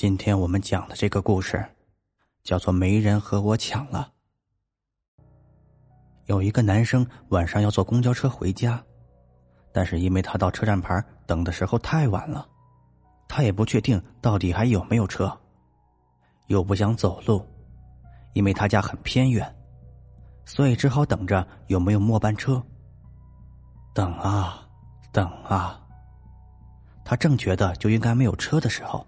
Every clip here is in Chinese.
今天我们讲的这个故事，叫做《没人和我抢了》。有一个男生晚上要坐公交车回家，但是因为他到车站牌等的时候太晚了，他也不确定到底还有没有车，又不想走路，因为他家很偏远，所以只好等着有没有末班车。等啊，等啊，他正觉得就应该没有车的时候。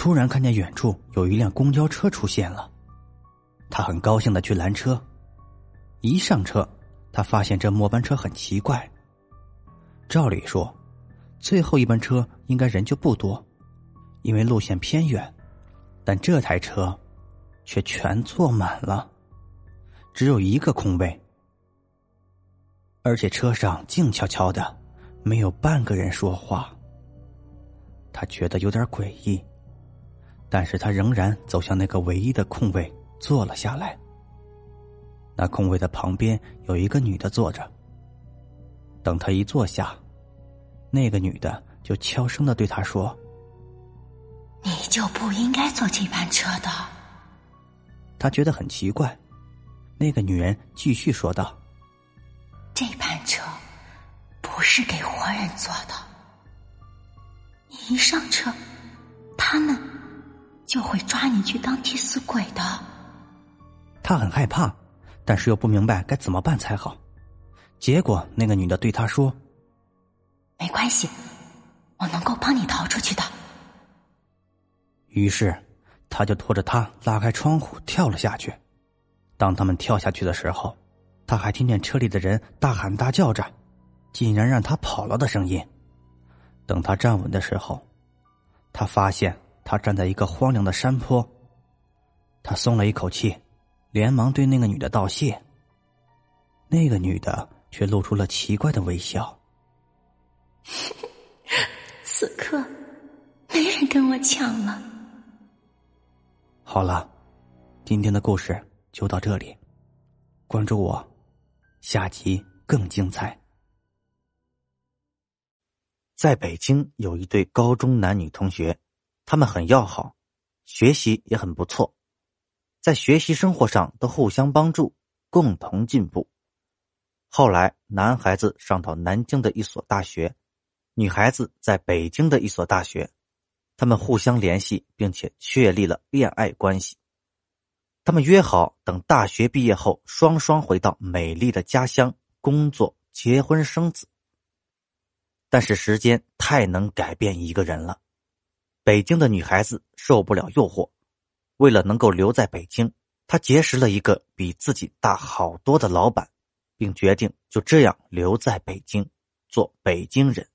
突然看见远处有一辆公交车出现了，他很高兴的去拦车。一上车，他发现这末班车很奇怪。照理说，最后一班车应该人就不多，因为路线偏远。但这台车却全坐满了，只有一个空位，而且车上静悄悄的，没有半个人说话。他觉得有点诡异。但是他仍然走向那个唯一的空位，坐了下来。那空位的旁边有一个女的坐着。等他一坐下，那个女的就悄声的对他说：“你就不应该坐这班车的。”他觉得很奇怪。那个女人继续说道：“这班车不是给活人坐的。你一上车，他们……”就会抓你去当替死鬼的。他很害怕，但是又不明白该怎么办才好。结果那个女的对他说：“没关系，我能够帮你逃出去的。”于是他就拖着他拉开窗户跳了下去。当他们跳下去的时候，他还听见车里的人大喊大叫着，竟然让他跑了的声音。等他站稳的时候，他发现。他站在一个荒凉的山坡，他松了一口气，连忙对那个女的道谢。那个女的却露出了奇怪的微笑。此刻，没人跟我抢了。好了，今天的故事就到这里，关注我，下集更精彩。在北京有一对高中男女同学。他们很要好，学习也很不错，在学习生活上都互相帮助，共同进步。后来，男孩子上到南京的一所大学，女孩子在北京的一所大学，他们互相联系，并且确立了恋爱关系。他们约好等大学毕业后，双双回到美丽的家乡工作、结婚、生子。但是，时间太能改变一个人了。北京的女孩子受不了诱惑，为了能够留在北京，她结识了一个比自己大好多的老板，并决定就这样留在北京，做北京人。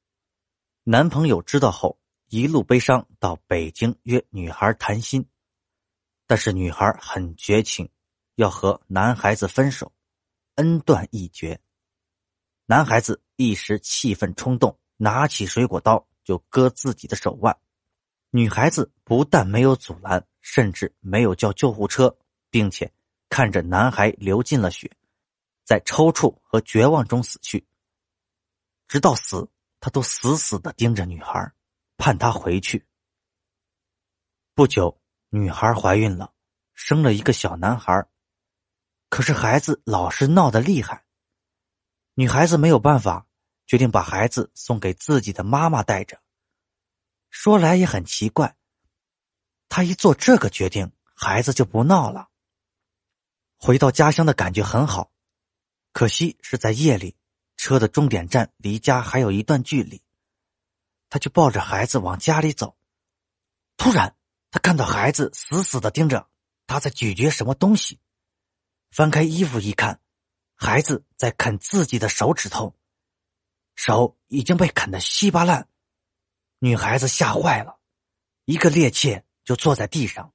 男朋友知道后，一路悲伤到北京约女孩谈心，但是女孩很绝情，要和男孩子分手，恩断义绝。男孩子一时气愤冲动，拿起水果刀就割自己的手腕。女孩子不但没有阻拦，甚至没有叫救护车，并且看着男孩流尽了血，在抽搐和绝望中死去。直到死，他都死死的盯着女孩，盼她回去。不久，女孩怀孕了，生了一个小男孩，可是孩子老是闹得厉害。女孩子没有办法，决定把孩子送给自己的妈妈带着。说来也很奇怪，他一做这个决定，孩子就不闹了。回到家乡的感觉很好，可惜是在夜里，车的终点站离家还有一段距离。他就抱着孩子往家里走，突然他看到孩子死死的盯着他，在咀嚼什么东西。翻开衣服一看，孩子在啃自己的手指头，手已经被啃得稀巴烂。女孩子吓坏了，一个趔趄就坐在地上，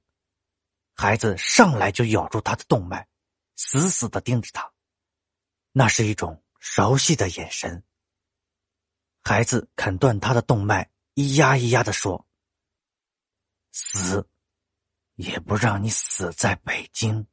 孩子上来就咬住她的动脉，死死的盯着她，那是一种熟悉的眼神。孩子啃断她的动脉，咿呀咿呀的说：“死，也不让你死在北京。”